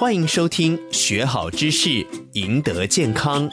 欢迎收听，学好知识，赢得健康。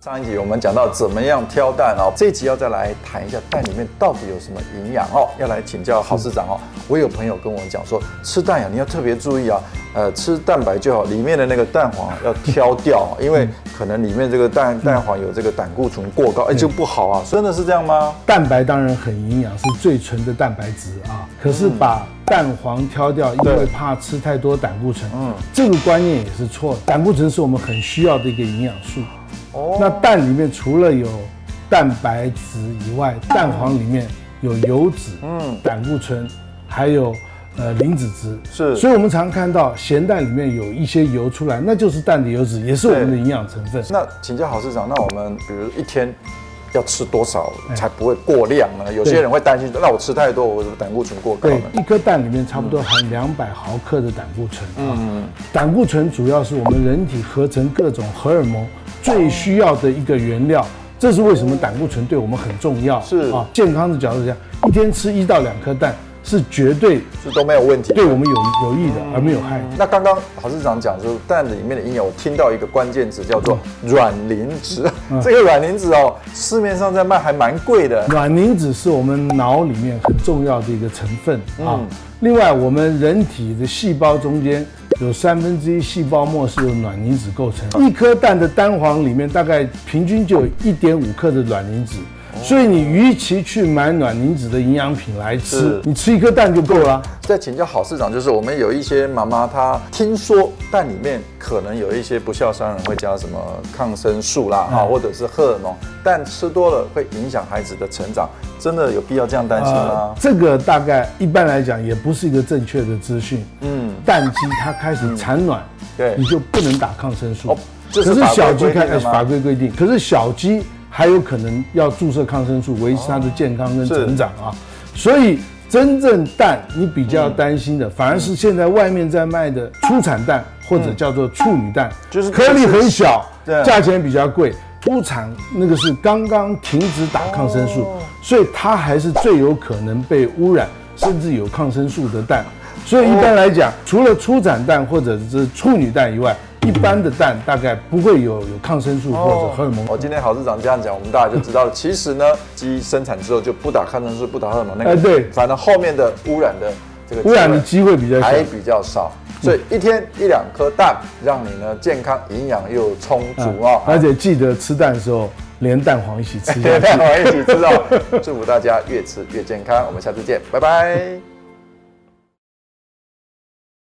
上一集我们讲到怎么样挑蛋哦，这集要再来谈一下蛋里面到底有什么营养哦，要来请教郝市长哦。我有朋友跟我讲说，吃蛋呀，你要特别注意啊，呃，吃蛋白就好，里面的那个蛋黄要挑掉，因为可能里面这个蛋蛋黄有这个胆固醇过高，哎，就不好啊。真的是这样吗？蛋白当然很营养，是最纯的蛋白质啊。可是把蛋黄挑掉，因为怕吃太多胆固醇，嗯，这个观念也是错的。胆固醇是我们很需要的一个营养素。哦，那蛋里面除了有蛋白质以外，蛋黄里面有油脂，嗯，胆固醇，还有呃磷脂质，是，所以我们常看到咸蛋里面有一些油出来，那就是蛋的油脂，也是我们的营养成分。那请教郝市长，那我们比如一天要吃多少才不会过量呢？有些人会担心，那我吃太多，我的胆固醇过高呢？对，一颗蛋里面差不多含两百毫克的胆固醇。嗯，胆固醇主要是我们人体合成各种荷尔蒙。最需要的一个原料，这是为什么胆固醇对我们很重要。是啊，健康的角度讲，一天吃一到两颗蛋是绝对是都没有问题，对我们有有益的，而没有害。那刚刚郝市长讲说蛋里面的营养，我听到一个关键词叫做卵磷脂。这个卵磷脂哦，市面上在卖还蛮贵的。卵磷脂是我们脑里面很重要的一个成分啊。另外，我们人体的细胞中间。有三分之一细胞膜是由卵磷脂构成，一颗蛋的蛋黄里面大概平均就有一点五克的卵磷脂，所以你与其去买卵磷脂的营养品来吃，你吃一颗蛋就够了。再请教郝市长，就是我们有一些妈妈她听说蛋里面可能有一些不孝商人会加什么抗生素啦，哈，或者是荷尔蒙，但吃多了会影响孩子的成长，真的有必要这样担心吗？呃，这个大概一般来讲也不是一个正确的资讯。嗯。蛋鸡它开始产卵，对，你就不能打抗生素。可是小鸡开始法规规定，可是小鸡还有可能要注射抗生素维持它的健康跟成长啊。所以真正蛋你比较担心的，反而是现在外面在卖的初产蛋或者叫做处女蛋，就是颗粒很小，价钱比较贵。出产那个是刚刚停止打抗生素，所以它还是最有可能被污染，甚至有抗生素的蛋。所以一般来讲，除了初产蛋或者是处女蛋以外，一般的蛋大概不会有有抗生素或者荷尔蒙。哦，今天郝市长这样讲，我们大家就知道了。其实呢，鸡生产之后就不打抗生素，不打荷尔蒙，那个哎对，反正后面的污染的这个污染的机会比较，还比较少。所以一天一两颗蛋，让你呢健康、营养又充足哦。而且记得吃蛋的时候连蛋黄一起吃，连蛋黄一起吃哦。祝福大家越吃越健康，我们下次见，拜拜。